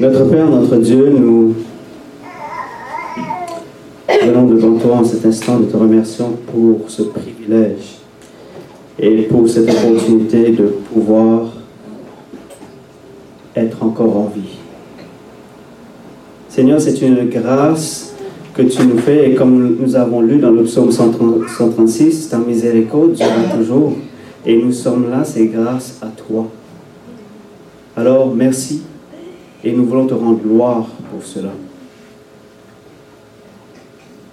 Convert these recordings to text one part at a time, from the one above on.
Notre Père, notre Dieu, nous venons devant toi en cet instant de te remercions pour ce privilège et pour cette opportunité de pouvoir être encore en vie. Seigneur, c'est une grâce que tu nous fais et comme nous avons lu dans le psaume 136, ta miséricorde durera toujours et nous sommes là, c'est grâce à toi. Alors merci et nous voulons te rendre gloire pour cela.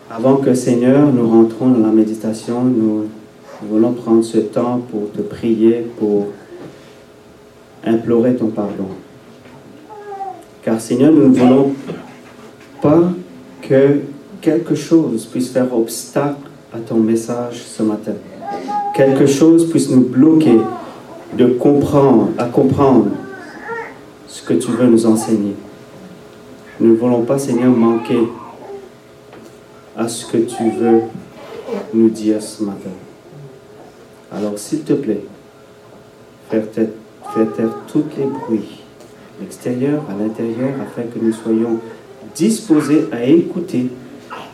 Avant que Seigneur, nous rentrons dans la méditation, nous, voulons prendre ce temps pour te prier, pour implorer ton pardon. Car Seigneur, nous ne voulons pas que quelque chose puisse faire obstacle à ton message ce matin. Quelque chose puisse nous bloquer de comprendre, à comprendre que tu veux nous enseigner. Nous ne voulons pas, Seigneur, manquer à ce que tu veux nous dire ce matin. Alors, s'il te plaît, fais taire, taire tous les bruits, l'extérieur, à l'intérieur, afin que nous soyons disposés à écouter,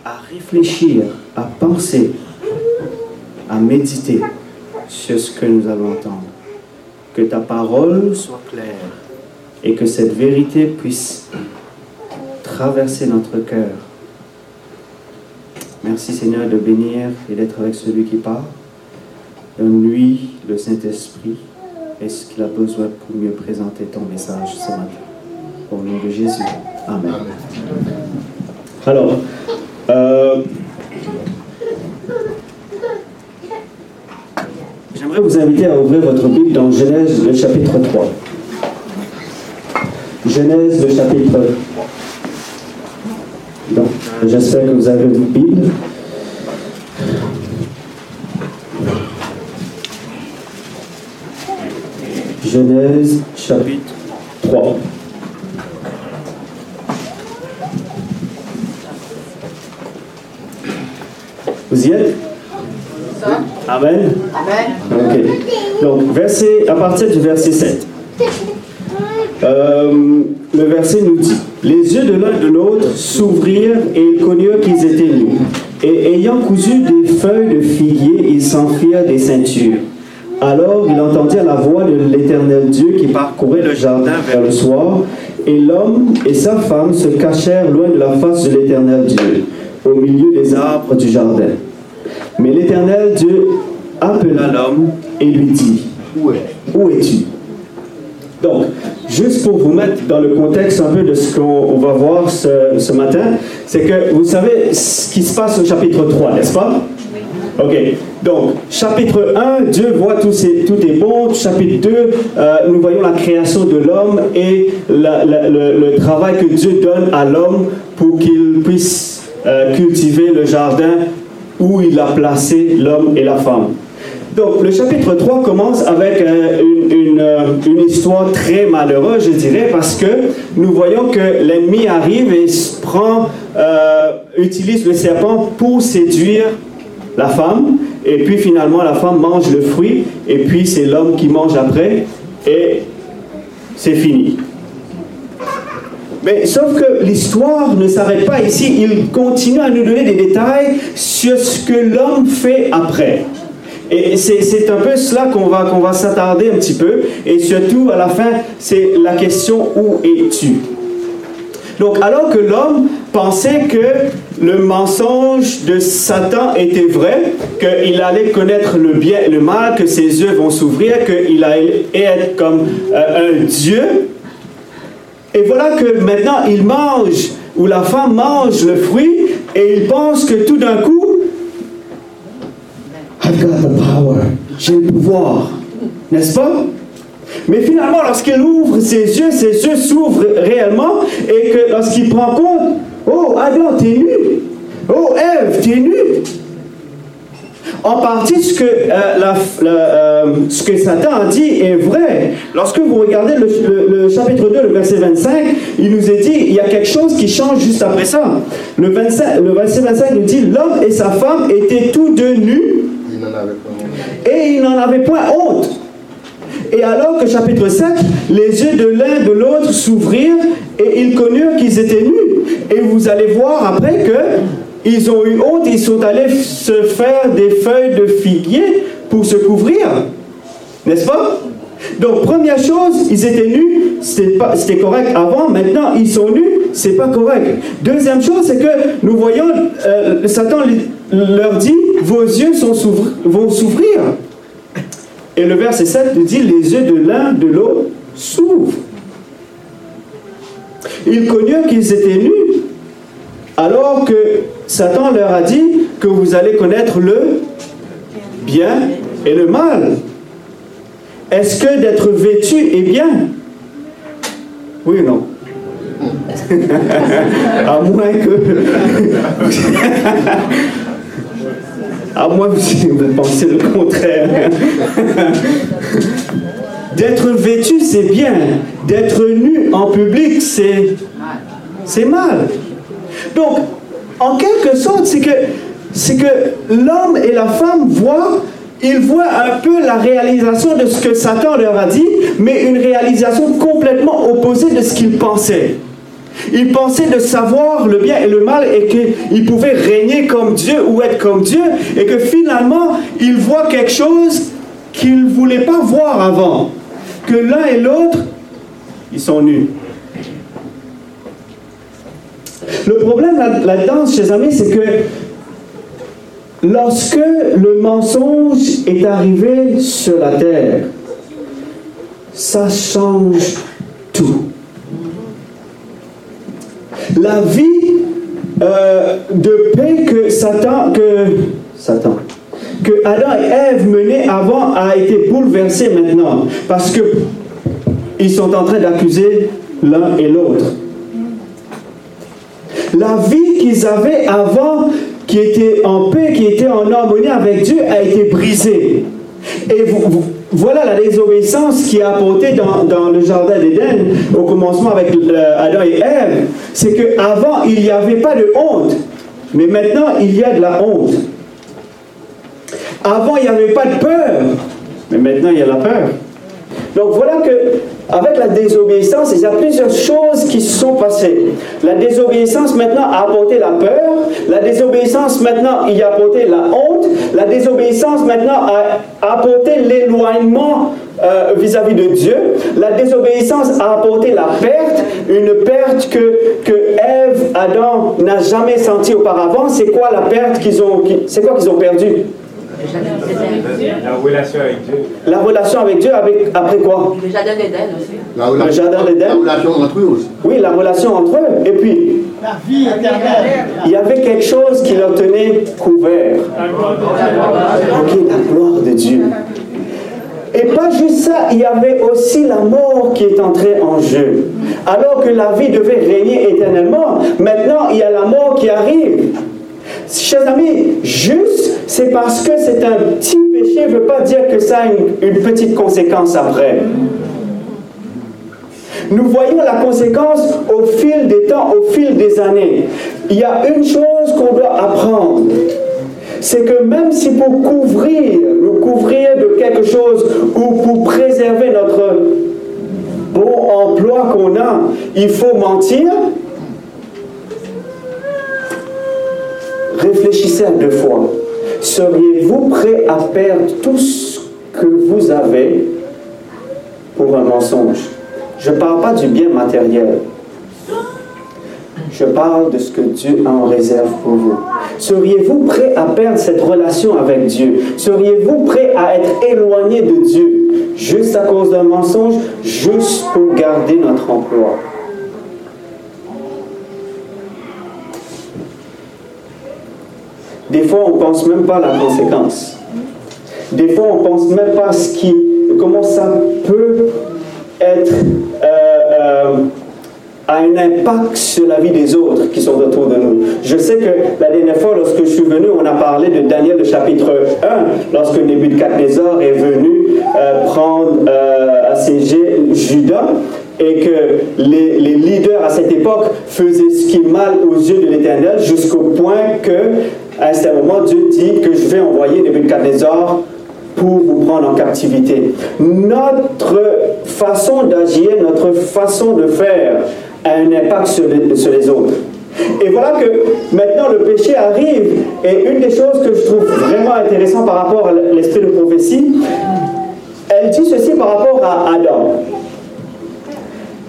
à réfléchir, à penser, à méditer sur ce que nous allons entendre. Que ta parole soit claire et que cette vérité puisse traverser notre cœur. Merci Seigneur de bénir et d'être avec celui qui parle. Donne-lui le Saint-Esprit et ce qu'il a besoin pour mieux présenter ton message ce matin? Au nom de Jésus. Amen. Alors, euh, j'aimerais vous inviter à ouvrir votre Bible dans Genèse, le chapitre 3. Genèse, le chapitre. Donc, j'espère que vous avez une Bible. Genèse, chapitre 3. Vous y êtes? Amen? Amen. Ok. Donc, verset, à partir du verset 7. Euh, le verset nous dit Les yeux de l'un de l'autre s'ouvrirent et ils connurent qu'ils étaient nus. Et ayant cousu des feuilles de figuier, ils s'enfuirent des ceintures. Alors il entendit la voix de l'Éternel Dieu qui parcourait le jardin vers le soir, et l'homme et sa femme se cachèrent loin de la face de l'Éternel Dieu, au milieu des arbres du jardin. Mais l'Éternel Dieu appela l'homme et lui dit, Où es-tu? Donc, juste pour vous mettre dans le contexte un peu de ce qu'on va voir ce, ce matin, c'est que vous savez ce qui se passe au chapitre 3, n'est-ce pas? Ok, donc chapitre 1, Dieu voit tout, tout est bon. Chapitre 2, euh, nous voyons la création de l'homme et le, travail que Dieu donne à l'homme pour qu'il puisse euh, cultiver le jardin où il a placé l'homme et la femme. Donc le chapitre 3 commence avec euh, une, histoire très malheureuse, je dirais, parce que nous voyons que l'ennemi arrive et prend, utilise le serpent pour séduire la femme, et puis finalement la femme mange le fruit, et puis c'est l'homme qui mange après, et c'est fini. Mais sauf que l'histoire ne s'arrête pas ici, il continue à nous donner des détails sur ce que l'homme fait après. Et c'est un peu cela qu'on va, va s'attarder un petit peu. Et surtout, à la fin, c'est la question où es-tu? Donc, alors que l'homme pensait que le mensonge de Satan était vrai, qu'il allait connaître le bien et le mal, que ses yeux vont s'ouvrir, qu'il allait être comme euh, un Dieu. Et voilà que maintenant il mange, ou la femme mange le fruit, et il pense que tout d'un coup, I've got the power, j'ai le pouvoir, n'est-ce pas? Mais finalement, lorsqu'il ouvre ses yeux, ses yeux s'ouvrent réellement et que lorsqu'il prend compte Oh, Adam, t'es nu. Oh, Ève, t'es nu. En partie, ce que, euh, euh, Satan a dit est vrai. Lorsque vous regardez le, chapitre 2, le verset 25, il nous est dit, il y a quelque chose qui change juste après ça. Le, 25, le verset 25 nous dit, l'homme et sa femme étaient tous deux nus. Et ils n'en avaient point honte. Et alors que chapitre 7, les yeux de l'un de l'autre s'ouvrirent et ils connurent qu'ils étaient nus. Et vous allez voir après que ils ont eu honte, ils sont allés se faire des feuilles de figuier pour se couvrir. N'est-ce pas? Donc, première chose, ils étaient nus, c'était correct avant, maintenant ils sont nus, c'est pas correct. Deuxième chose, c'est que nous voyons, euh, Satan leur dit, vos yeux sont vont s'ouvrir. Et le verset 7 nous dit, les yeux de l'un de l'autre s'ouvrent. Ils connurent qu'ils étaient nus, alors que Satan leur a dit que vous allez connaître le bien et le mal. Est-ce que d'être vêtu est bien? Oui ou non? À moins que... à moins que vous pensez le contraire. d'être vêtu, c'est bien. D'être nu en public, c'est... C'est mal. Donc, en quelque sorte, c'est que, c'est que l'homme et la femme voient ils voient un peu la réalisation de ce que Satan leur a dit, mais une réalisation complètement opposée de ce qu'ils pensaient. Ils pensaient de savoir le bien et le mal et qu'ils pouvaient régner comme Dieu ou être comme Dieu et que finalement, ils voient quelque chose qu'ils ne voulaient pas voir avant. Que l'un et l'autre, ils sont nus. Le problème là-dedans, chers amis, c'est que Lorsque le mensonge est arrivé sur la terre, ça change tout. La vie euh, de paix que Satan, que Satan, que Adam et Ève menaient avant a été bouleversée maintenant parce que ils sont en train d'accuser l'un et l'autre. La vie qu'ils avaient avant qui était en paix, qui était en harmonie avec Dieu, a été brisé. Et voilà la désobéissance qui a apporté dans, le jardin d'Éden, au commencement avec euh, Adam et Ève. C'est qu'avant, il n'y avait pas de honte, mais maintenant, il y a de la honte. Avant, il n'y avait pas de peur, mais maintenant, il y a la peur. Donc voilà que avec la désobéissance, il y a plusieurs choses qui se sont passées. La désobéissance maintenant a apporté la peur, la désobéissance maintenant il a apporté la honte, la désobéissance maintenant a apporté l'éloignement euh, vis-à-vis de Dieu. La désobéissance a apporté la perte, une perte que, que Ève, Adam n'a jamais sentie auparavant. C'est quoi la perte qu'ils ont, c'est quoi qu'ils ont perdu la relation avec Dieu. La relation avec Dieu, avec, après quoi? Le jardin d'Éden aussi. le jardin d'Éden? La relation entre eux aussi. Oui, la relation entre eux. Et puis, la vie éternelle. Il y avait quelque chose qui leur tenait couvert. Ok, la gloire de Dieu. Et pas juste ça, il y avait aussi la mort qui est entrée en jeu. Alors que la vie devait régner éternellement, maintenant il y a la mort qui arrive. Chers amis, juste, c'est parce que c'est un petit péché ne veut pas dire que ça a une, petite conséquence après. Nous voyons la conséquence au fil des temps, au fil des années. Il y a une chose qu'on doit apprendre. C'est que même si pour couvrir, nous couvrir de quelque chose ou pour préserver notre bon emploi qu'on a, il faut mentir, réfléchissez à deux fois. Seriez-vous prêt à perdre tout ce que vous avez pour un mensonge? Je ne parle pas du bien matériel. Je parle de ce que Dieu a en réserve pour vous. Seriez-vous prêt à perdre cette relation avec Dieu? Seriez-vous prêt à être éloigné de Dieu? Juste à cause d'un mensonge, juste pour garder notre emploi Des fois, on ne pense même pas à la conséquence. Des fois, on ne pense même pas à ce qui, comment ça peut être, euh, euh, un impact sur la vie des autres qui sont autour de nous. Je sais que la dernière fois, lorsque je suis venu, on a parlé de Daniel, le chapitre 1, lorsque Nebuchadnezzar est venu euh, prendre, assiéger Judas et que les, les, leaders à cette époque faisaient ce qui est mal aux yeux de l'Éternel jusqu'au point que à un certain moment, Dieu dit que je vais envoyer Nebuchadnezzar pour vous prendre en captivité. Notre façon d'agir, notre façon de faire a un impact sur les, autres. Et voilà que maintenant le péché arrive. Et une des choses que je trouve vraiment intéressant par rapport à l'esprit de prophétie, elle dit ceci par rapport à Adam.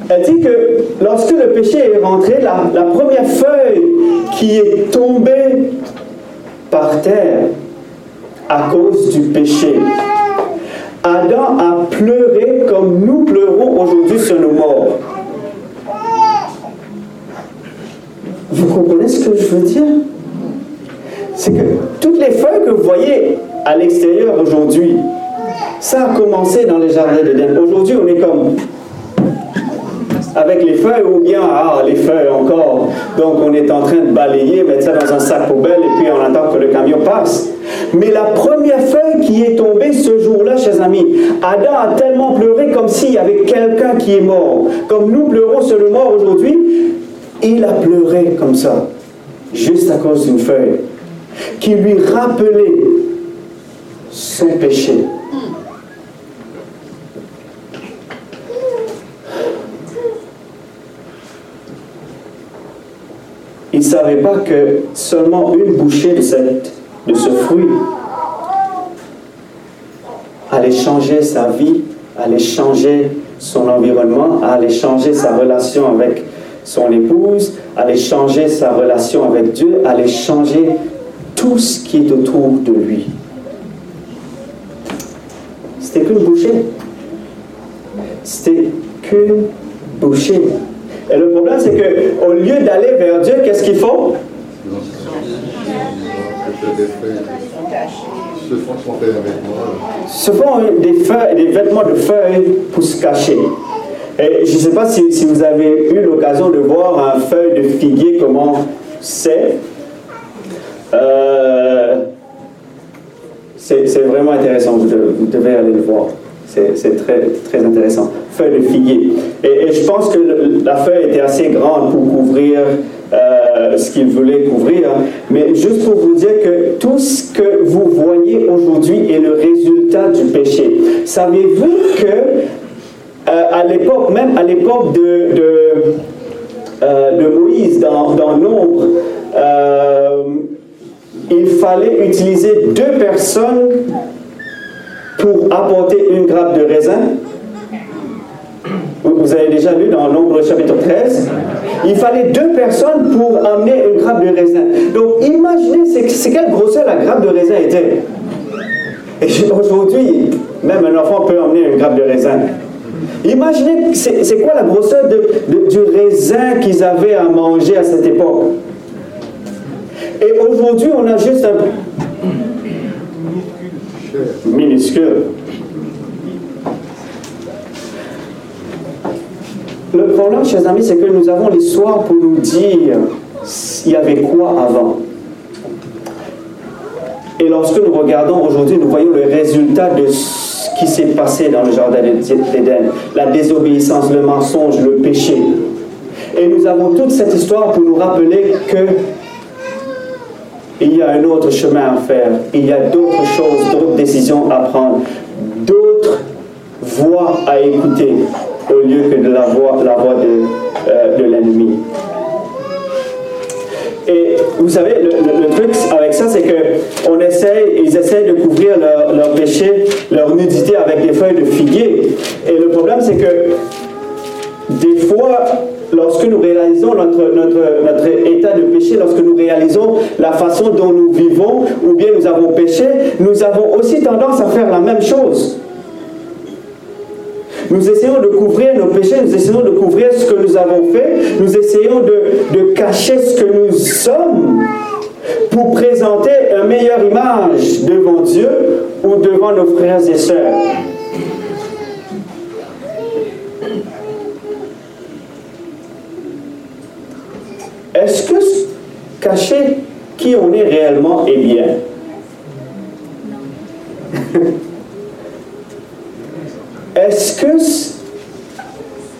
Elle dit que lorsque le péché est rentré, la, première feuille qui est tombée par terre à cause du péché, Adam a pleuré comme nous pleurons aujourd'hui sur nos morts. Vous comprenez ce que je veux dire? C'est que toutes les feuilles que vous voyez à l'extérieur aujourd'hui, ça a commencé dans les jardins d'Éden. Aujourd'hui, on est comme avec les feuilles ou bien, ah, les feuilles encore. Donc on est en train de balayer, mettre ça dans un sac poubelle et puis on attend que le camion passe. Mais la première feuille qui est tombée ce jour-là, chers amis, Adam a tellement pleuré comme s'il y avait quelqu'un qui est mort. Comme nous pleurons sur le mort aujourd'hui, il a pleuré comme ça, juste à cause d'une feuille, qui lui rappelait son péché. Savait pas que seulement une bouchée de, cette, de ce fruit allait changer sa vie, allait changer son environnement, allait changer sa relation avec son épouse, allait changer sa relation avec Dieu, allait changer tout ce qui est autour de lui. C'était qu'une bouchée. C'était qu'une bouchée. Et le problème, c'est qu'au lieu d'aller vers Dieu, qu'est-ce qu'ils font? Se font des, feuilles, des vêtements de feuilles pour se cacher. Et je ne sais pas si, si, vous avez eu l'occasion de voir un feuille de figuier, comment c'est. Euh, c'est vraiment intéressant, vous devez aller le voir. C'est très, très intéressant. Feuille de figuier. Et, je pense que la feuille était assez grande pour couvrir euh, ce qu'il voulait couvrir. Mais juste pour vous dire que tout ce que vous voyez aujourd'hui est le résultat du péché. Savez-vous que euh, à l'époque, même à l'époque de, de, euh, Moïse dans, dans l'ombre, il fallait utiliser deux personnes pour apporter une grappe de raisin. Vous avez déjà lu dans l'ombre chapitre 13. Il fallait deux personnes pour amener une grappe de raisin. Donc imaginez c'est quelle grosseur la grappe de raisin était. Et aujourd'hui, même un enfant peut emmener une grappe de raisin. Imaginez, c'est quoi la grosseur du raisin qu'ils avaient à manger à cette époque. Et aujourd'hui, on a juste un, minuscule. Le problème, chers amis, c'est que nous avons l'histoire pour nous dire il y avait quoi avant. Et lorsque nous regardons aujourd'hui, nous voyons le résultat de ce qui s'est passé dans le jardin d'Éden. La désobéissance, le mensonge, le péché. Et nous avons toute cette histoire pour nous rappeler que il y a un autre chemin à faire, il y a d'autres choses, d'autres décisions à prendre, d'autres voix à écouter au lieu que de la voix, la voix de, euh, de l'ennemi. Et vous savez, le, truc avec ça, c'est que essaye, ils essayent de couvrir leur, leur, péché, leur nudité avec des feuilles de figuier. Et le problème, c'est que des fois, lorsque nous réalisons notre, notre, notre état de péché, lorsque nous réalisons la façon dont nous vivons, ou bien nous avons péché, nous avons aussi tendance à faire la même chose. Nous essayons de couvrir nos péchés, nous essayons de couvrir ce que nous avons fait, nous essayons de, de cacher ce que nous sommes pour présenter une meilleure image devant Dieu ou devant nos frères et sœurs. Est-ce que cacher qui on est réellement est bien? Est-ce que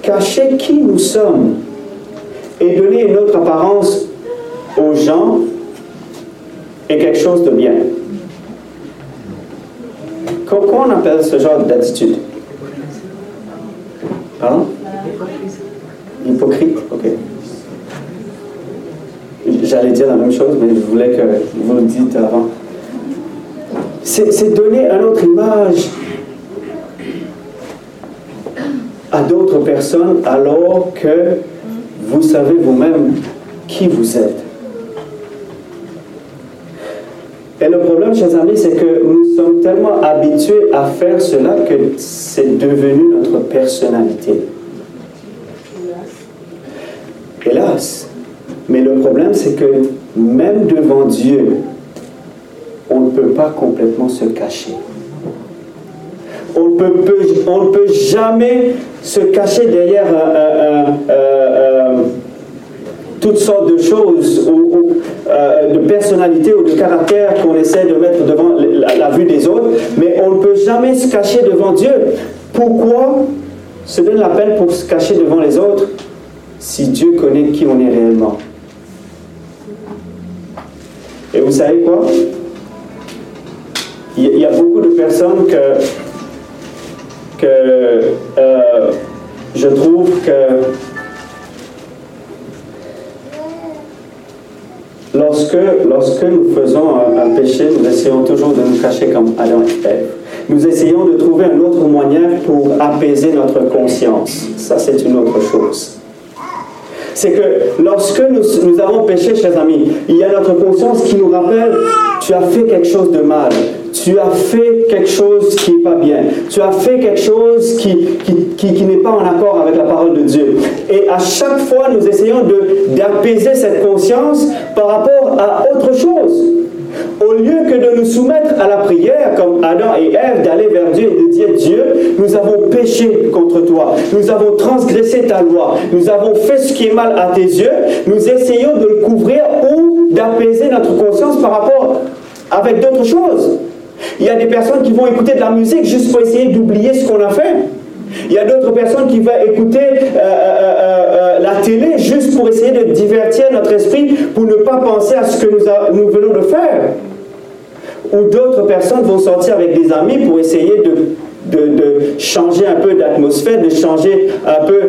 cacher qui nous sommes et donner une autre apparence aux gens est quelque chose de bien? Comment on appelle ce genre d'attitude? Pardon? Hypocrite, ok. J'allais dire la même chose, mais je voulais que vous le dites avant. C'est donner une autre image à d'autres personnes alors que vous savez vous-même qui vous êtes. Et le problème, chers amis, c'est que nous sommes tellement habitués à faire cela que c'est devenu notre personnalité. Hélas. Mais le problème, c'est que même devant Dieu, on ne peut pas complètement se cacher. On ne peut, jamais se cacher derrière toutes sortes de choses ou, euh, de personnalités ou de caractères qu'on essaie de mettre devant la, vue des autres, mais on ne peut jamais se cacher devant Dieu. Pourquoi se donne la peine pour se cacher devant les autres si Dieu connaît qui on est réellement? Et vous savez quoi? Il y a beaucoup de personnes que, euh, je trouve que lorsque, nous faisons un, péché, nous essayons toujours de nous cacher comme Adam et Ève. Nous essayons de trouver une autre moyen pour apaiser notre conscience. Ça, c'est une autre chose. C'est que lorsque nous avons péché, chers amis, il y a notre conscience qui nous rappelle, tu as fait quelque chose de mal tu as fait quelque chose qui n'est pas bien. Tu as fait quelque chose qui, qui, qui, n'est pas en accord avec la parole de Dieu. Et à chaque fois, nous essayons d'apaiser cette conscience par rapport à autre chose. Au lieu que de nous soumettre à la prière, comme Adam et Ève, d'aller vers Dieu et de dire Dieu, nous avons péché contre toi, nous avons transgressé ta loi, nous avons fait ce qui est mal à tes yeux, nous essayons de le couvrir ou d'apaiser notre conscience par rapport avec d'autres choses. Il y a des personnes qui vont écouter de la musique juste pour essayer d'oublier ce qu'on a fait. Il y a d'autres personnes qui vont écouter euh, euh, euh, la télé juste pour essayer de divertir notre esprit, pour ne pas penser à ce que nous, venons de faire. Ou d'autres personnes vont sortir avec des amis pour essayer de changer un peu d'atmosphère, de changer un peu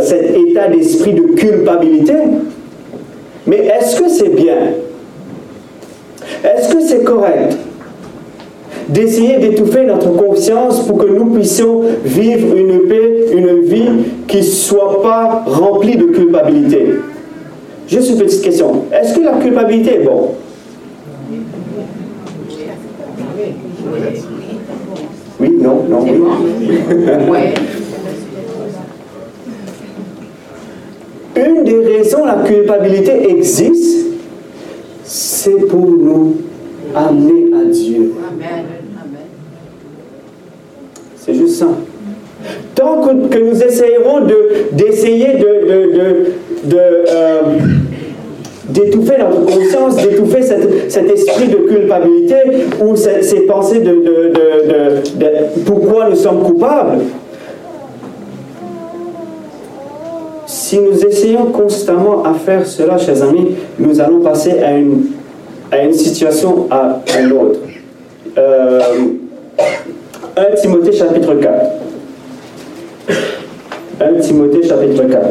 cet état d'esprit de culpabilité. Mais est-ce que c'est bien? Est-ce que c'est correct? D'essayer d'étouffer notre conscience pour que nous puissions vivre une paix, une vie qui ne soit pas remplie de culpabilité. Juste une petite question. Est-ce que la culpabilité est bon Oui, non, non, oui. Une des raisons la culpabilité existe, c'est pour nous amener à Dieu. C'est juste ça. Tant que, nous essayerons d'essayer de, de, euh, d'étouffer notre conscience, d'étouffer cet, esprit de culpabilité ou ces, pensées de, pourquoi nous sommes coupables. Si nous essayons constamment à faire cela, chers amis, nous allons passer à une, à une situation à, une autre. Euh, 1 Timothée chapitre 4. 1 Timothée chapitre 4.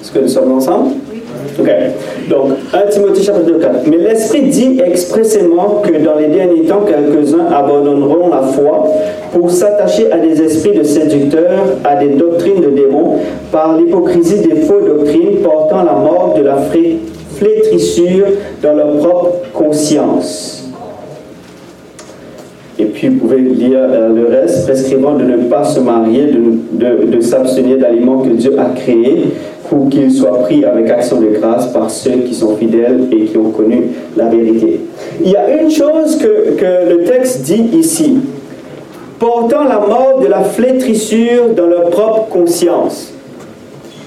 Est-ce que nous sommes ensemble? Donc, 1 Timothée chapitre 4. Mais l'Esprit dit expressément que dans les derniers temps, quelques-uns abandonneront la foi pour s'attacher à des esprits de séducteurs, à des doctrines de démons, par l'hypocrisie des fausses doctrines portant la mort de la flétrissure dans leur propre conscience. Puis vous pouvez lire euh, le reste, prescrivant de ne pas se marier, de, de, de s'abstenir d'aliments que Dieu a créés, pour qu'ils soient pris avec action de grâce par ceux qui sont fidèles et qui ont connu la vérité. Il y a une chose que, que le texte dit ici, portant la mort de la flétrissure dans leur propre conscience.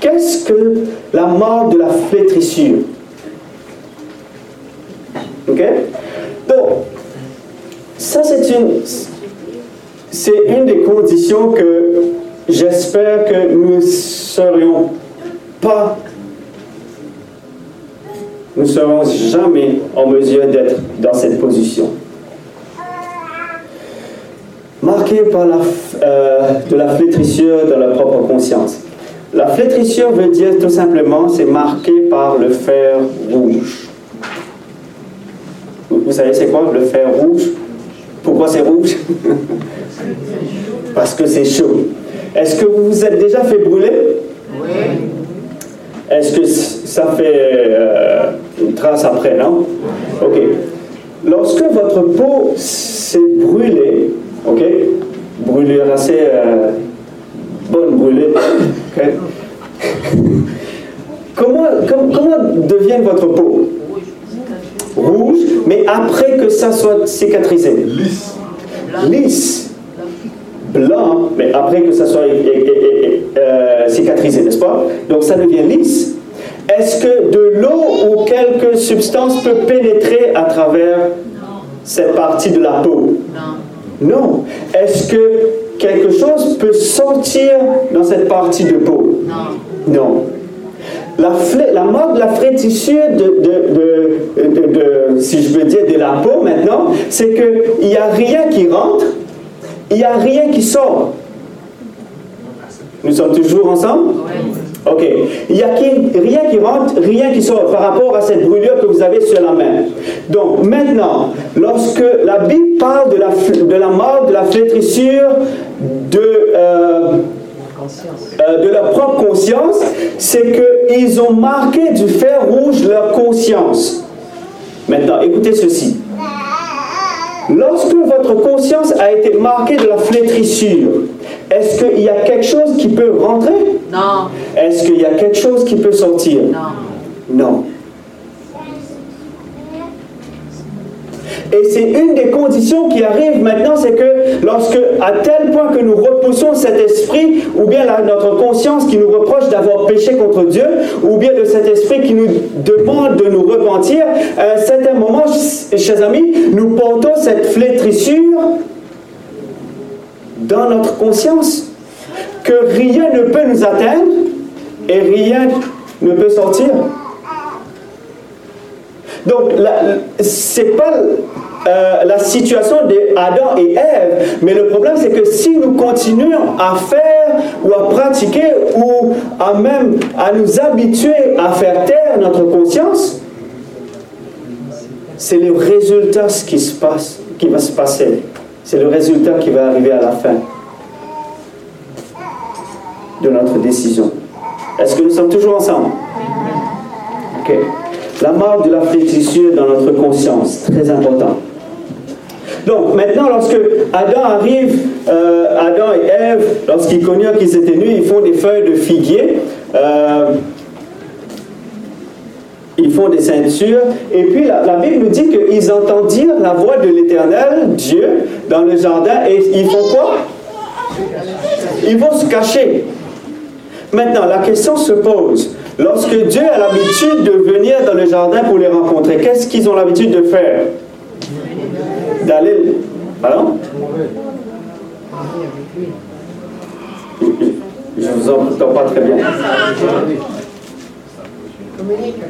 Qu'est-ce que la mort de la flétrissure? OK? Donc, Ça, c'est une, une des conditions que j'espère que nous ne serions pas, nous ne serons jamais en mesure d'être dans cette position. Marqué par la, euh, de la flétrissure de la propre conscience. La flétrissure veut dire tout simplement, c'est marqué par le fer rouge. Vous savez c'est quoi le fer rouge? Pourquoi c'est rouge? Parce que c'est chaud. Est-ce que vous vous êtes déjà fait brûler? Oui. Est-ce que ça fait euh, une trace après, non? Ok. Lorsque votre peau s'est brûlée, ok? Brûlure assez euh, bonne brûlée, ok? Comment, comment devient votre peau? Rouge, mais après que ça soit cicatrisé. Lisse. Lisse blanc, mais après que ça soit euh, cicatrisé, n'est-ce pas? Donc ça devient lisse. Est-ce que de l'eau ou quelque substance peut pénétrer à travers cette partie de la peau? Non. Non. Est-ce que quelque chose peut sortir dans cette partie de peau? Non. Non. La, la mode de la frétissure de, de, de, si je veux dire, de la peau maintenant, c'est qu'il n'y a rien qui rentre, il n'y a rien qui sort. Nous sommes toujours ensemble? Ok. Il n'y a rien qui rentre, rien qui sort par rapport à cette brûlure que vous avez sur la main. Donc maintenant, lorsque la Bible parle de la, de la mort, de la flétrissure, de, euh, euh, de leur propre conscience, c'est qu'ils ont marqué du fer rouge leur conscience. Maintenant, écoutez ceci. Lorsque votre conscience a été marquée de la flétrissure, est-ce qu'il y a quelque chose qui peut rentrer? Non. Est-ce qu'il y a quelque chose qui peut sortir? Non. Non. Et c'est une des conditions qui arrive maintenant, c'est que lorsque, à tel point que nous repoussons cet esprit, ou bien notre conscience qui nous reproche d'avoir péché contre Dieu, ou bien de cet esprit qui nous demande de nous repentir, à un certain moment, chers amis, nous portons cette flétrissure dans notre conscience, que rien ne peut nous atteindre et rien ne peut sortir. Donc, c'est pas euh, la situation d'Adam et Ève, mais le problème c'est que si nous continuons à faire ou à pratiquer ou à même à nous habituer à faire taire notre conscience, c'est le résultat qui se passe, qui va se passer. C'est le résultat qui va arriver à la fin de notre décision. Est-ce que nous sommes toujours ensemble? Ok. La mort de la flétrissure dans notre conscience, très important. Donc maintenant, lorsque Adam arrive, euh, Adam et Ève, lorsqu'ils connurent qu'ils étaient nus, ils font des feuilles de figuier. Euh, ils font des ceintures. Et puis la, la Bible nous dit qu'ils entendirent la voix de l'Éternel, Dieu, dans le jardin. Et ils font quoi? Ils vont se cacher. Maintenant, la question se pose. Lorsque Dieu a l'habitude de venir dans le jardin pour les rencontrer, qu'est-ce qu'ils ont l'habitude de faire? D'aller. Pardon? Je vous entends pas très bien.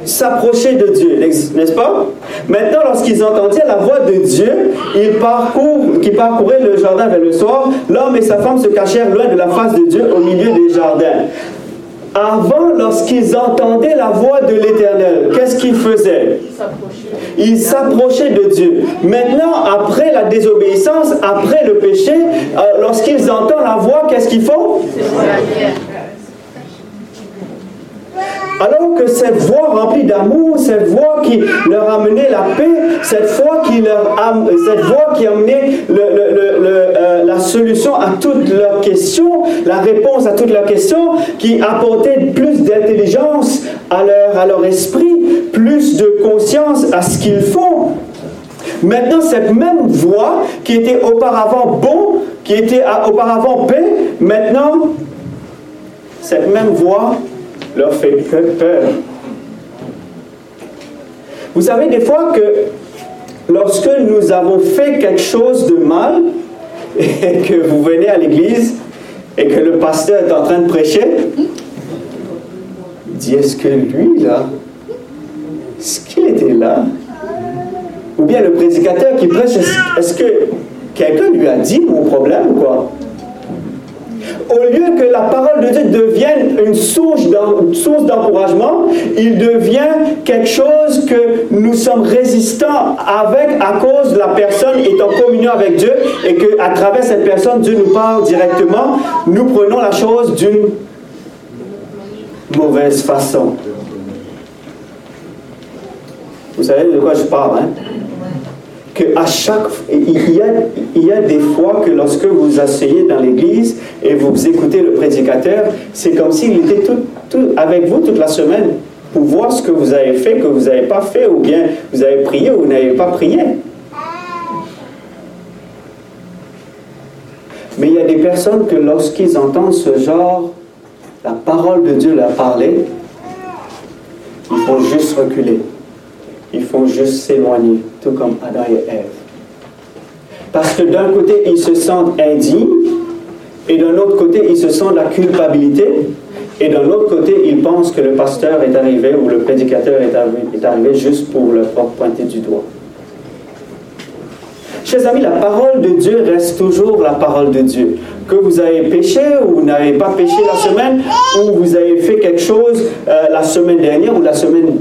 S'approcher de Dieu, n'est-ce pas? Maintenant, lorsqu'ils entendirent la voix de Dieu, ils parcourent, qui parcouraient le jardin vers le soir, l'homme et sa femme se cachèrent loin de la face de Dieu au milieu des jardins. Avant, lorsqu'ils entendaient la voix de l'Éternel, qu'est-ce qu'ils faisaient? Ils s'approchaient. De Dieu. Maintenant, après la désobéissance, après le péché, euh, lorsqu'ils entendent la voix, qu'est-ce qu'ils font? Alors que cette voix remplie d'amour, cette voix qui leur amenait la paix, cette voix qui, leur a, cette voix qui amenait euh, la solution à toutes leurs questions, la réponse à toutes leurs questions, qui apportait plus d'intelligence à leur, à leur esprit, plus de conscience à ce qu'ils font. Maintenant, cette même voix qui était auparavant bon, qui était auparavant paix, maintenant, cette même voix leur fait peur. Vous savez, des fois que lorsque nous avons fait quelque chose de mal et que vous venez à l'église et que le pasteur est en train de prêcher, dit est-ce que lui là, est-ce qu'il était là? Ou bien le prédicateur qui prêche, est-ce que quelqu'un lui a dit mon problème ou quoi? Au lieu que la parole de Dieu devienne une source d'encouragement, il devient quelque chose que nous sommes résistants avec à cause de la personne est en communion avec Dieu et qu'à travers cette personne, Dieu nous parle directement. Nous prenons la chose d'une mauvaise façon. Vous savez de quoi je parle, hein? Que à chaque il y, a, il y a des fois que lorsque vous asseyez dans l'église et vous écoutez le prédicateur, c'est comme s'il était tout, avec vous toute la semaine pour voir ce que vous avez fait, que vous n'avez pas fait, ou bien vous avez prié ou vous n'avez pas prié. Mais il y a des personnes que lorsqu'ils entendent ce genre, la parole de Dieu leur parler, ils vont juste reculer. Ils font juste s'éloigner, tout comme Adam et Ève. Parce que d'un côté, ils se sentent indignes, et d'un autre côté, ils se sentent la culpabilité, et d'un autre côté, ils pensent que le pasteur est arrivé ou le prédicateur est arrivé, juste pour le pointer du doigt. Chers amis, la parole de Dieu reste toujours la parole de Dieu. Que vous avez péché ou vous n'avez pas péché la semaine, ou vous avez fait quelque chose euh, la semaine dernière ou la semaine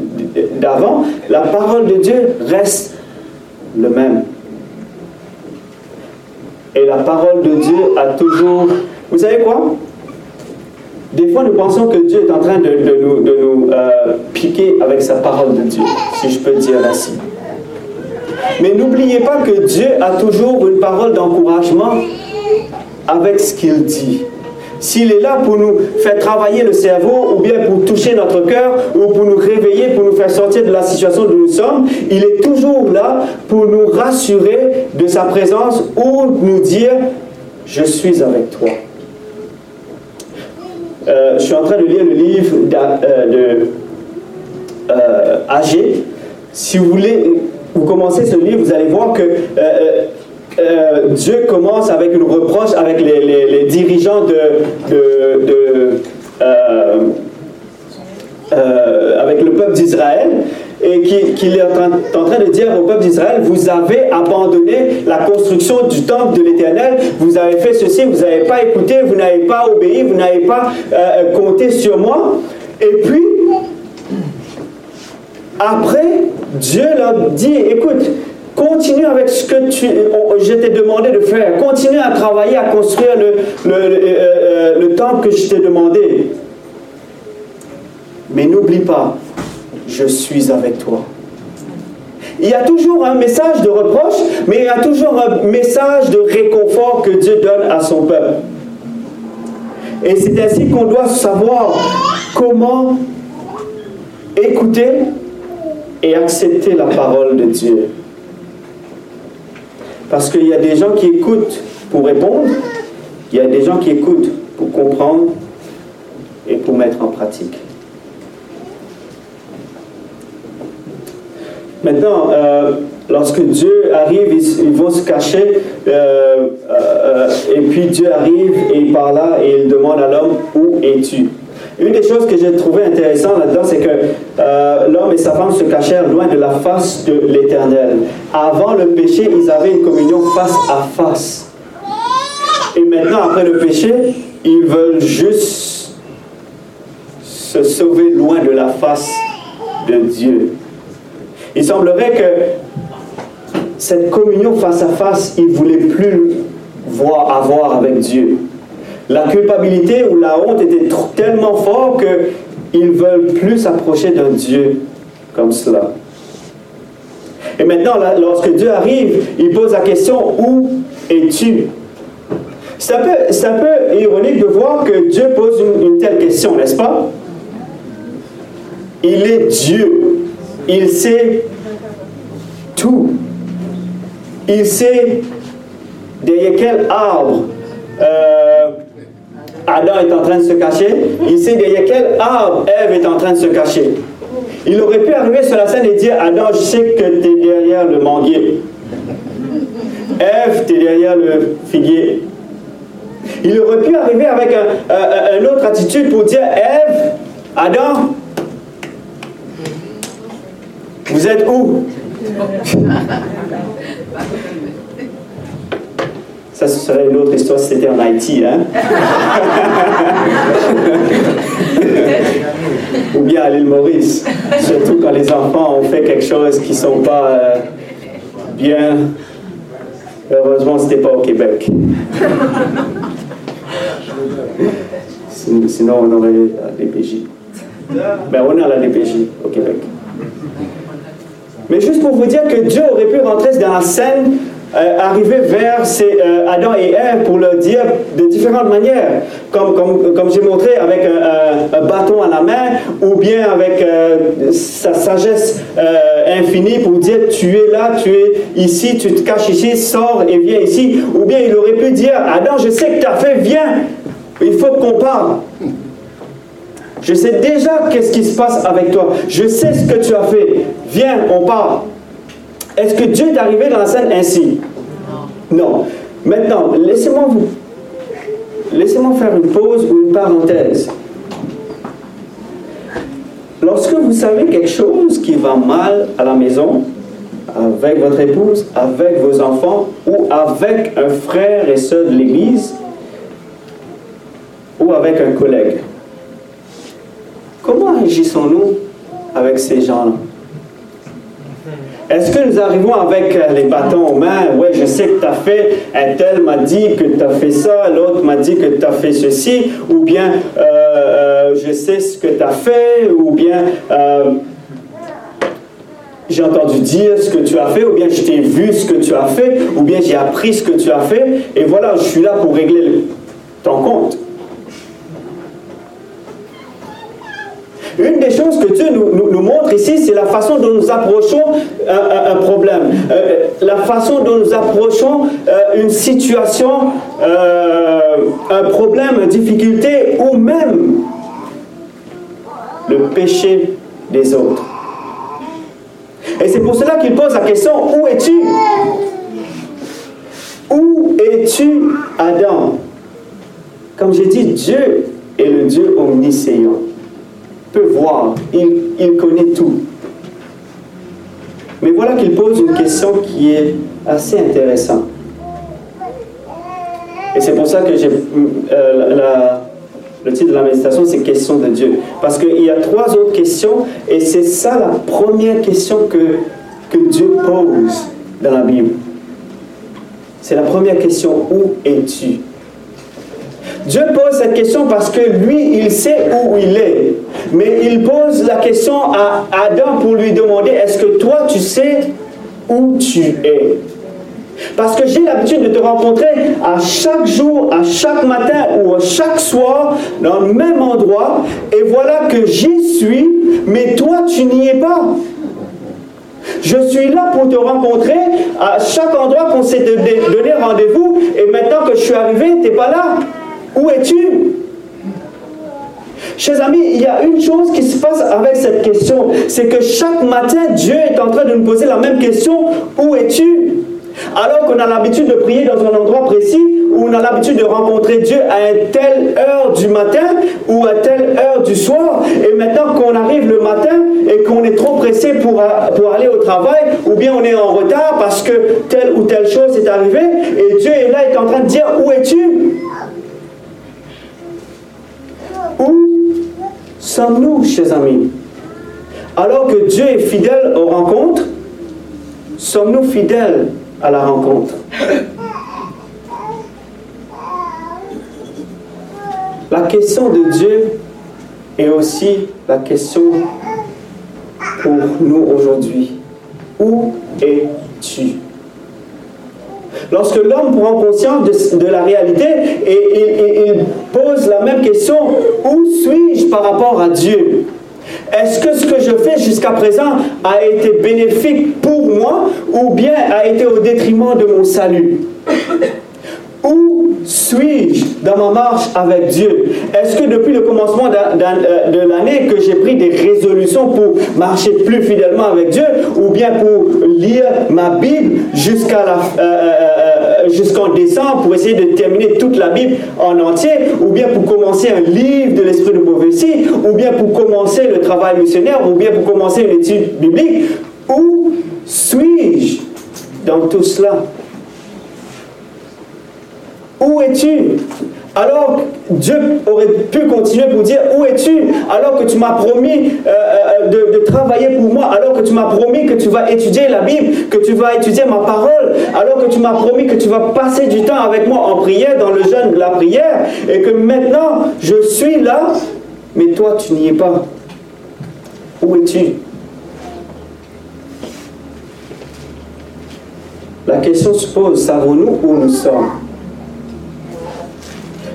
d'avant, la parole de Dieu reste le même. Et la parole de Dieu a toujours... Vous savez quoi? Des fois, nous pensons que Dieu est en train de, nous, euh, piquer avec sa parole de Dieu, si je peux dire ainsi. Mais n'oubliez pas que Dieu a toujours une parole d'encouragement avec ce qu'il dit. S'il est là pour nous faire travailler le cerveau, ou bien pour toucher notre cœur, ou pour nous réveiller, pour nous faire sortir de la situation où nous sommes, il est toujours là pour nous rassurer de sa présence ou nous dire, je suis avec toi. Euh, je suis en train de lire le livre euh, de euh, Si vous voulez, vous commencez ce livre, vous allez voir que euh, euh, Dieu commence avec une reproche avec les, dirigeants de, euh, euh, avec le peuple d'Israël et qu'il est en train, de dire au peuple d'Israël, vous avez abandonné la construction du temple de l'Éternel, vous avez fait ceci, vous n'avez pas écouté, vous n'avez pas obéi, vous n'avez pas compté sur moi. Et puis, après, Dieu leur dit, écoute, Continue avec ce que tu, je t'ai demandé de faire. Continue à travailler, à construire le, le, euh, euh, le temple que je t'ai demandé. Mais n'oublie pas, je suis avec toi. Il y a toujours un message de reproche, mais il y a toujours un message de réconfort que Dieu donne à son peuple. Et c'est ainsi qu'on doit savoir comment écouter et accepter la parole de Dieu. Parce qu'il y a des gens qui écoutent pour répondre, il y a des gens qui écoutent pour comprendre et pour mettre en pratique. Maintenant, euh, lorsque Dieu arrive, ils, vont se cacher, euh, euh, et puis Dieu arrive et il parle là et il demande à l'homme, où es-tu? Une des choses que j'ai trouvé intéressant là-dedans, c'est que euh, l'homme et sa femme se cachèrent loin de la face de l'Éternel. Avant le péché, ils avaient une communion face à face. Et maintenant, après le péché, ils veulent juste se sauver loin de la face de Dieu. Il semblerait que cette communion face à face, ils ne voulaient plus voir, avoir avec Dieu. La culpabilité ou la honte était tellement fort qu'ils ne veulent plus s'approcher d'un Dieu comme cela. Et maintenant, lorsque Dieu arrive, il pose la question, où es-tu? C'est un, peu, ironique de voir que Dieu pose une telle question, n'est-ce pas? Il est Dieu. Il sait tout. Il sait derrière quel arbre euh, Adam est en train de se cacher. Il sait derrière quel arbre Ève est en train de se cacher. Il aurait pu arriver sur la scène et dire Adam, je sais que tu es derrière le manguier. Ève, tu es derrière le figuier. Il aurait pu arriver avec un, une autre attitude pour dire Ève, Adam, vous êtes où? Ça, ce serait une autre histoire si c'était en Haïti, hein? Ou bien à l'île Maurice. Surtout quand les enfants ont fait quelque chose qui ne sont pas euh, bien. Heureusement, ce n'était pas au Québec. Sinon, on aurait la DPJ. Ben, on a la DPJ au Québec. Mais juste pour vous dire que Dieu aurait pu rentrer dans la scène euh, arriver vers euh, Adam et Ève pour leur dire de différentes manières, comme, comme, comme j'ai montré avec un, bâton à la main, ou bien avec euh, sa sagesse infinie pour dire tu es là, tu es ici, tu te caches ici, sors et viens ici, ou bien il aurait pu dire Adam, je sais que tu as fait, viens, il faut qu'on parle. Je sais déjà qu'est-ce qui se passe avec toi. Je sais ce que tu as fait. Viens, on parle. Est-ce que Dieu est arrivé dans la scène ainsi? Non. Maintenant, laissez-moi vous. Laissez-moi faire une pause ou une parenthèse. Lorsque vous savez quelque chose qui va mal à la maison, avec votre épouse, avec vos enfants ou avec un frère et soeur de l'Église ou avec un collègue, comment agissons-nous avec ces gens-là? Est-ce que nous arrivons avec euh, les bâtons aux mains? Ouais, je sais que tu as fait, un tel m'a dit que tu as fait ça, l'autre m'a dit que tu as fait ceci, ou bien euh, euh, je sais ce que tu as fait, ou bien j'ai entendu dire ce que tu as fait, ou bien je t'ai vu ce que tu as fait, ou bien j'ai appris ce que tu as fait, et voilà, je suis là pour régler ton compte. Une des choses que Dieu nous, montre ici, c'est la façon dont nous approchons un, problème, euh, la façon dont nous approchons euh, une situation, euh, un problème, une difficulté, ou même le péché des autres. Et c'est pour cela qu'il pose la question, où es-tu? Où es-tu, Adam? Comme j'ai dit, Dieu est le Dieu omniscient peut voir, il, connaît tout. Mais voilà qu'il pose une question qui est assez intéressante. Et c'est pour ça que j'ai euh, le titre de la méditation, c'est Question de Dieu. Parce qu'il y a trois autres questions, et c'est ça la première question que, que Dieu pose dans la Bible. C'est la première question, où es-tu? Dieu pose cette question parce que lui, il sait où il est. Mais il pose la question à Adam pour lui demander, est-ce que toi, tu sais où tu es? Parce que j'ai l'habitude de te rencontrer à chaque jour, à chaque matin ou à chaque soir, dans le même endroit, et voilà que j'y suis, mais toi, tu n'y es pas. Je suis là pour te rencontrer à chaque endroit qu'on s'est donné rendez-vous, et maintenant que je suis arrivé, tu n'es pas là. Où es-tu? Chers amis, il y a une chose qui se passe avec cette question, c'est que chaque matin, Dieu est en train de nous poser la même question, où es-tu? Alors qu'on a l'habitude de prier dans un endroit précis, où on a l'habitude de rencontrer Dieu à telle heure du matin ou à telle heure du soir, et maintenant qu'on arrive le matin et qu'on est trop pressé pour, pour aller au travail, ou bien on est en retard parce que telle ou telle chose est arrivée, et Dieu est là, est en train de dire, où es-tu? Où sommes-nous, chers amis? Alors que Dieu est fidèle aux rencontres, sommes-nous fidèles à la rencontre? La question de Dieu est aussi la question pour nous aujourd'hui. Où es-tu? Lorsque l'homme prend conscience de, la réalité et il, pose la même question, où suis-je par rapport à Dieu? Est-ce que ce que je fais jusqu'à présent a été bénéfique pour moi ou bien a été au détriment de mon salut? Suis-je dans ma marche avec Dieu? Est-ce que depuis le commencement euh, de l'année que j'ai pris des résolutions pour marcher plus fidèlement avec Dieu ou bien pour lire ma Bible jusqu'à la, euh, euh, jusqu'en décembre pour essayer de terminer toute la Bible en entier ou bien pour commencer un livre de l'esprit de prophétie ou bien pour commencer le travail missionnaire ou bien pour commencer une étude biblique? Où suis-je dans tout cela? Où es-tu? Alors Dieu aurait pu continuer pour dire où es-tu? Alors que tu m'as promis euh, euh, de, de, travailler pour moi, alors que tu m'as promis que tu vas étudier la Bible, que tu vas étudier ma parole, alors que tu m'as promis que tu vas passer du temps avec moi en prière, dans le jeûne la prière, et que maintenant je suis là, mais toi tu n'y es pas. Où es-tu? La question se pose, savons-nous où nous sommes?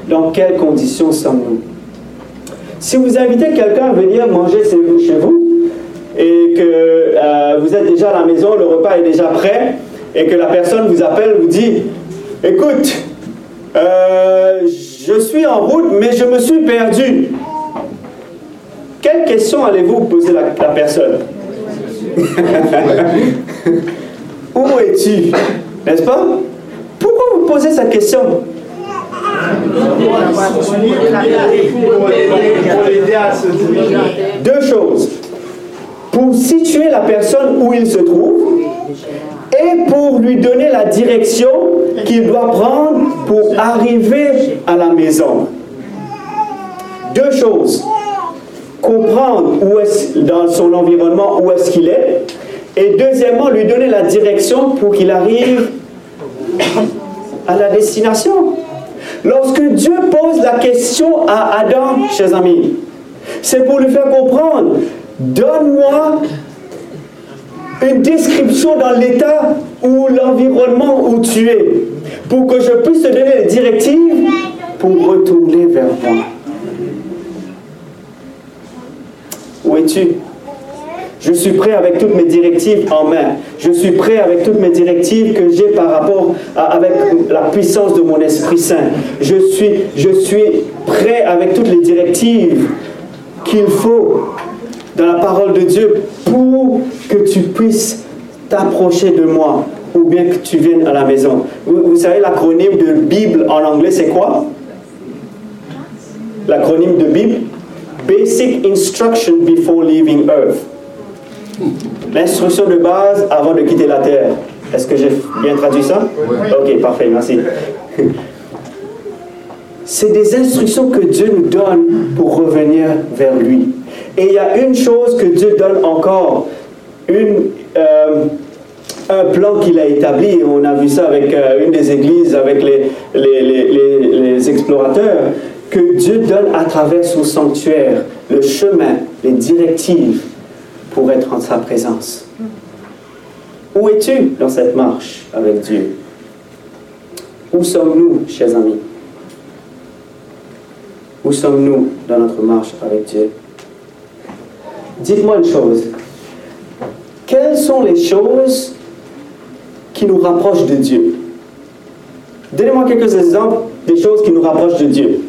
Dans quelles conditions sommes-nous? Si vous invitez quelqu'un à venir manger chez vous et que euh, vous êtes déjà à la maison, le repas est déjà prêt, et que la personne vous appelle, vous dit, écoute, euh, je suis en route, mais je me suis perdu. Quelle question allez-vous poser à la, la personne? Où es-tu? N'est-ce pas? Pourquoi vous posez cette question? Deux choses. Pour situer la personne où il se trouve et pour lui donner la direction qu'il doit prendre pour arriver à la maison. Deux choses. Comprendre où est dans son environnement où est-ce qu'il est. Et deuxièmement, lui donner la direction pour qu'il arrive à la destination. Lorsque Dieu pose la question à Adam, chers amis, c'est pour lui faire comprendre, donne-moi une description dans l'état ou l'environnement où tu es, pour que je puisse te donner les directives pour retourner vers moi. Où es-tu? Je suis prêt avec toutes mes directives en main. Je suis prêt avec toutes mes directives que j'ai par rapport à, la puissance de mon Esprit Saint. Je suis, je suis prêt avec toutes les directives qu'il faut dans la parole de Dieu pour que tu puisses t'approcher de moi ou bien que tu viennes à la maison. Vous savez, l'acronyme de Bible en anglais, c'est quoi? L'acronyme de Bible? Basic Instruction Before Leaving Earth. L'instruction de base avant de quitter la terre. Est-ce que j'ai bien traduit ça? Ok, parfait, merci. C'est des instructions que Dieu nous donne pour revenir vers lui. Et il y a une chose que Dieu donne encore, une, euh, un plan qu'il a établi, on a vu ça avec euh, une des églises, avec les, les, les, les explorateurs, que Dieu donne à travers son sanctuaire, le chemin, les directives pour être en sa présence. Où es-tu dans cette marche avec Dieu? Où sommes-nous, chers amis? Où sommes-nous dans notre marche avec Dieu? Dites-moi une chose. Quelles sont les choses qui nous rapprochent de Dieu? Donnez-moi quelques exemples des choses qui nous rapprochent de Dieu.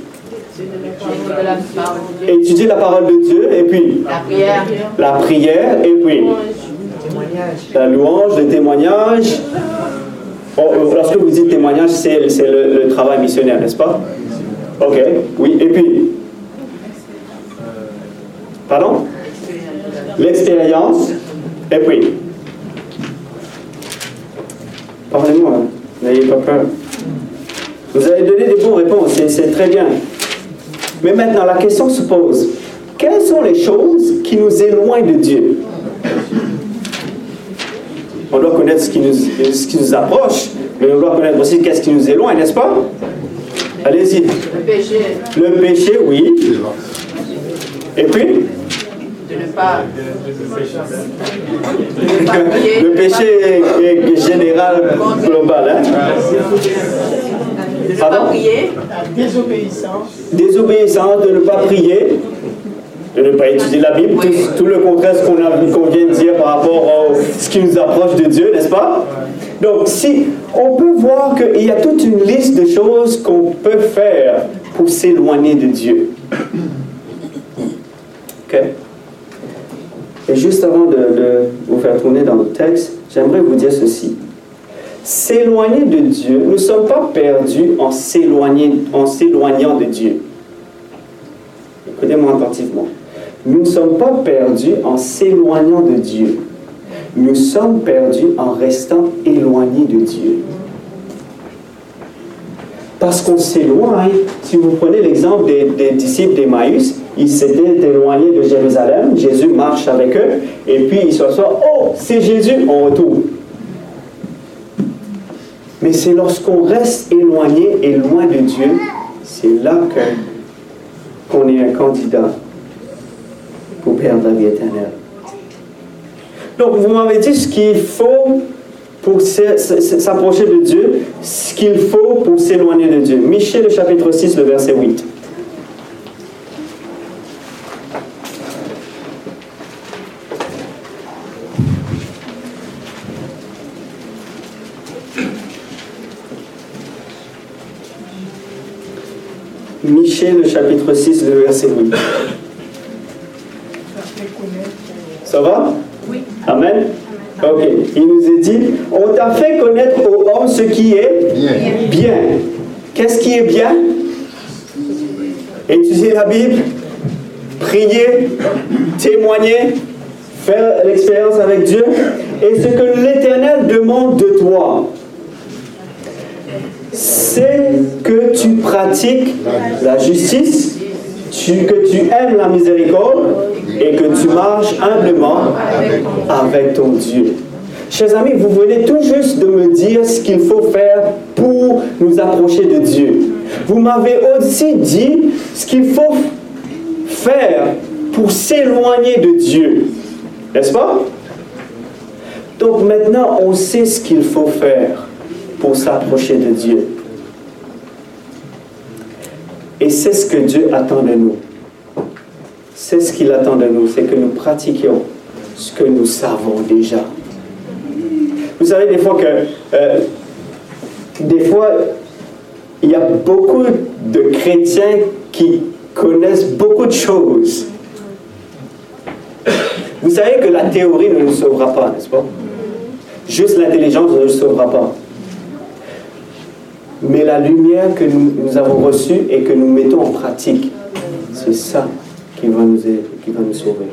Étudier la parole de Dieu et puis la prière, la prière et puis la louange, le témoignage. Oh, lorsque vous dites témoignage, c'est le, le travail missionnaire, n'est-ce pas? Ok, oui, et puis Pardon? L'expérience, et puis Parlez-moi, n'ayez pas peur. Vous avez donné des bonnes réponses, c'est très bien. Mais maintenant, la question se pose, quelles sont les choses qui nous éloignent de Dieu? On doit connaître ce qui nous, ce qui nous approche, mais on doit connaître aussi qu'est-ce qui nous éloigne, n'est-ce pas? Allez-y. Le péché. Le péché, oui. Et puis? De ne pas. Le péché est général, global. Hein? De ne pas prier. Désobéissance. Désobéissance, de ne pas prier, de ne pas étudier la Bible, tout, tout le contraire ce qu'on qu vient de dire par rapport à ce qui nous approche de Dieu, n'est-ce pas? Donc, si on peut voir qu'il y a toute une liste de choses qu'on peut faire pour s'éloigner de Dieu. OK? Et juste avant de, vous faire tourner dans le texte, j'aimerais vous dire ceci. S'éloigner de Dieu, nous ne sommes pas perdus en s'éloignant de Dieu. Écoutez-moi attentivement. Nous ne sommes pas perdus en s'éloignant de Dieu. Nous sommes perdus en restant éloignés de Dieu. Parce qu'on s'éloigne, si vous prenez l'exemple des, disciples d'Emmaüs, ils s'étaient éloignés de Jérusalem, Jésus marche avec eux, et puis ils s'assoient, oh, c'est Jésus, on retourne. Mais c'est lorsqu'on reste éloigné et loin de Dieu, c'est là qu'on est un candidat pour perdre la vie éternelle. Donc, vous m'avez dit ce qu'il faut pour s'approcher de Dieu, ce qu'il faut pour s'éloigner de Dieu. Michel, le chapitre 6, le verset 8. Le chapitre 6, le verset 8. Ça va? Oui. Amen? Ok. Il nous est dit, on t'a fait connaître aux hommes ce qui est bien. Qu'est-ce qui est bien? Étudier la Bible, prier, témoigner, faire l'expérience avec Dieu. Et ce que l'Éternel demande de toi, c'est que tu pratiques la justice, que tu aimes la miséricorde et que tu marches humblement avec ton Dieu. Chers amis, vous venez tout juste de me dire ce qu'il faut faire pour nous approcher de Dieu. Vous m'avez aussi dit ce qu'il faut faire pour s'éloigner de Dieu. N'est-ce pas? Donc maintenant, on sait ce qu'il faut faire pour s'approcher de Dieu. Et c'est ce que Dieu attend de nous c'est ce qu'il attend de nous, c'est que nous pratiquions ce que nous savons déjà. Vous savez, des fois que, euh, des fois, il y a beaucoup de chrétiens qui connaissent beaucoup de choses. Vous savez que la théorie ne nous sauvera pas, n'est-ce pas? Juste l'intelligence ne nous sauvera pas. Mais la lumière que nous, avons reçue et que nous mettons en pratique, c'est ça qui va nous, qui va nous sauver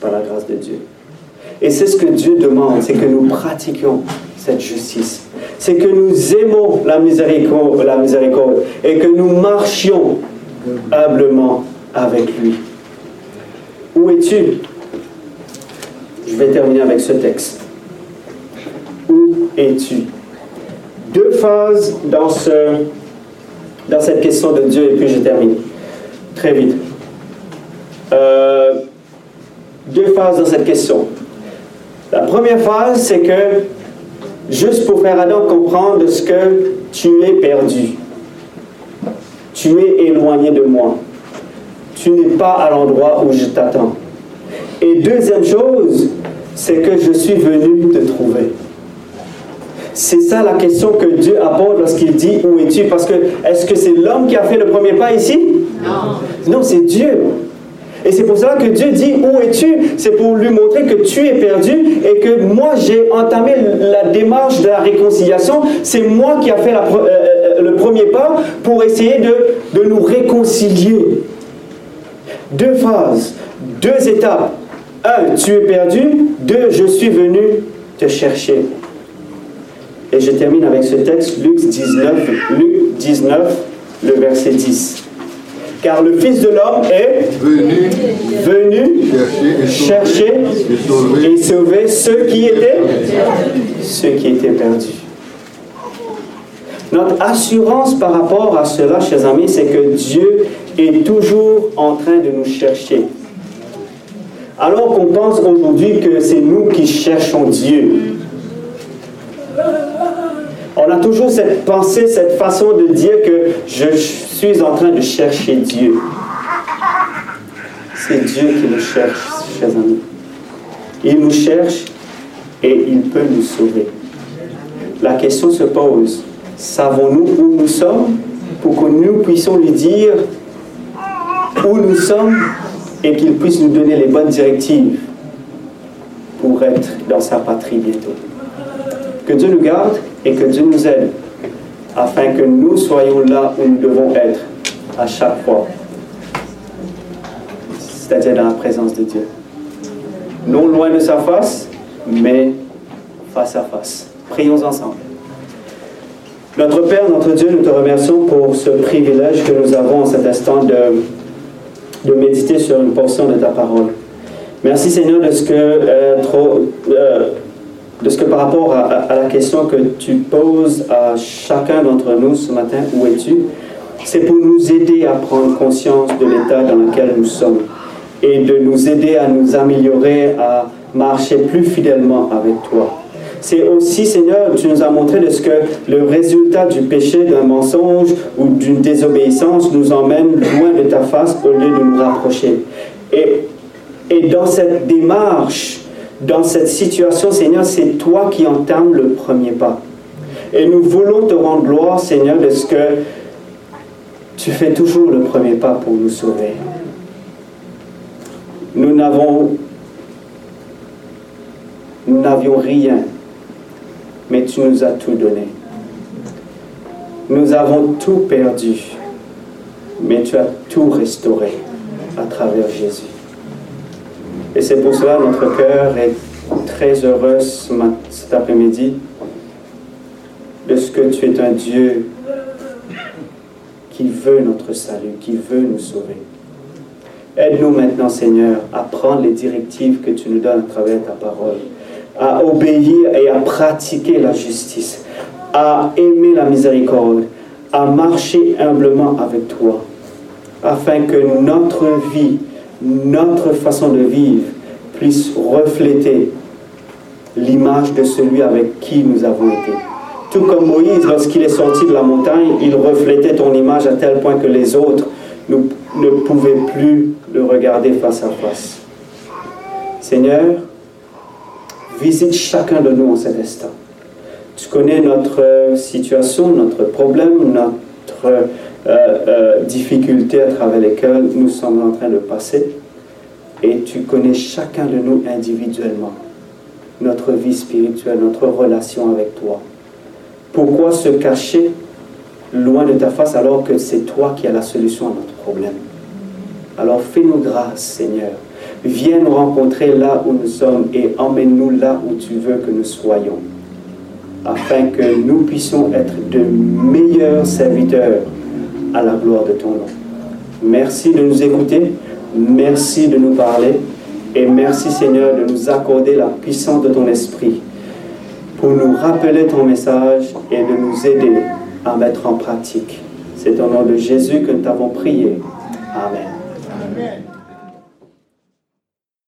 par la grâce de Dieu. Et c'est ce que Dieu demande, c'est que nous pratiquions cette justice. C'est que nous aimons la miséricorde et que nous marchions humblement avec lui. Où es-tu? Je vais terminer avec ce texte. Où es-tu? Deux phases dans, ce, dans cette question de Dieu et puis je termine. Très vite. Euh, deux phases dans cette question. La première phase, c'est que, juste pour faire Adam comprendre ce que tu es perdu, tu es éloigné de moi, tu n'es pas à l'endroit où je t'attends. Et deuxième chose, c'est que je suis venu te trouver. C'est ça la question que Dieu apporte lorsqu'il dit où es-tu? Parce que est-ce que c'est l'homme qui a fait le premier pas ici? Non. Non, c'est Dieu. Et c'est pour cela que Dieu dit, où es-tu? C'est pour lui montrer que tu es perdu et que moi j'ai entamé la démarche de la réconciliation. C'est moi qui a fait euh, euh, le premier pas pour essayer de, de nous réconcilier. Deux phases, deux étapes. Un, tu es perdu. Deux, je suis venu te chercher. Et je termine avec ce texte, Luc 19, Luc 19, le verset 10 car le Fils de l'homme est venu, venu chercher, et, sauver, ceux qui étaient ceux qui étaient perdus. Notre assurance par rapport à cela, chers amis, c'est que Dieu est toujours en train de nous chercher. Alors qu'on pense aujourd'hui que c'est nous qui cherchons Dieu. On a toujours cette pensée, cette façon de dire que je suis en train de chercher Dieu. C'est Dieu qui nous cherche, chers amis. Il nous cherche et il peut nous sauver. la question se pose, savons-nous où nous sommes pour que nous puissions lui dire où nous sommes et qu'il puisse nous donner les bonnes directives pour être dans sa patrie bientôt. Que Dieu nous garde et que Dieu nous aide afin que nous soyons là où nous devons être à chaque fois, c'est-à-dire dans la présence de Dieu. Non loin de sa face, mais face à face. Prions ensemble. Notre Père, notre Dieu, nous te remercions pour ce privilège que nous avons en cet instant de, méditer sur une portion de ta parole. Merci Seigneur de ce que, euh, trop, euh, de ce que par rapport à, la question que tu poses à chacun d'entre nous ce matin, où es-tu? C'est pour nous aider à prendre conscience de l'état dans lequel nous sommes et de nous aider à nous améliorer, à marcher plus fidèlement avec toi. C'est aussi, Seigneur, tu nous as montré de ce que le résultat du péché, d'un mensonge ou d'une désobéissance nous emmène loin de ta face au lieu de nous rapprocher. Et, et dans cette démarche, dans cette situation, Seigneur, c'est toi qui entames le premier pas. Et nous voulons te rendre gloire, Seigneur, de ce que tu fais toujours le premier pas pour nous sauver. Nous n'avons nous n'avions rien, mais tu nous as tout donné. Nous avons tout perdu, mais tu as tout restauré à travers Jésus. Et c'est pour cela notre cœur est très heureux cet après-midi de ce que tu es un Dieu qui veut notre salut, qui veut nous sauver. Aide-nous maintenant, Seigneur, à prendre les directives que tu nous donnes à travers ta parole à obéir et à pratiquer la justice, à aimer la miséricorde, à marcher humblement avec toi, afin que notre vie, notre façon de vivre puisse refléter l'image de celui avec qui nous avons été. Tout comme Moïse, lorsqu'il est sorti de la montagne, il reflétait ton image à tel point que les autres ne, pouvaient plus le regarder face à face. Seigneur, Visite chacun de nous en cet instant. Tu connais notre situation, notre problème, notre euh, euh, difficulté à travers lesquelles nous sommes en train de passer. Et tu connais chacun de nous individuellement, notre vie spirituelle, notre relation avec toi. Pourquoi se cacher loin de ta face alors que c'est toi qui as la solution à notre problème? Alors fais-nous grâce, Seigneur, Viens nous rencontrer là où nous sommes et emmène-nous là où tu veux que nous soyons, afin que nous puissions être de meilleurs serviteurs à la gloire de ton nom. Merci de nous écouter, merci de nous parler, et merci Seigneur de nous accorder la puissance de ton esprit pour nous rappeler ton message et de nous aider à mettre en pratique. C'est au nom de Jésus que nous t'avons prié. Amen. Amen.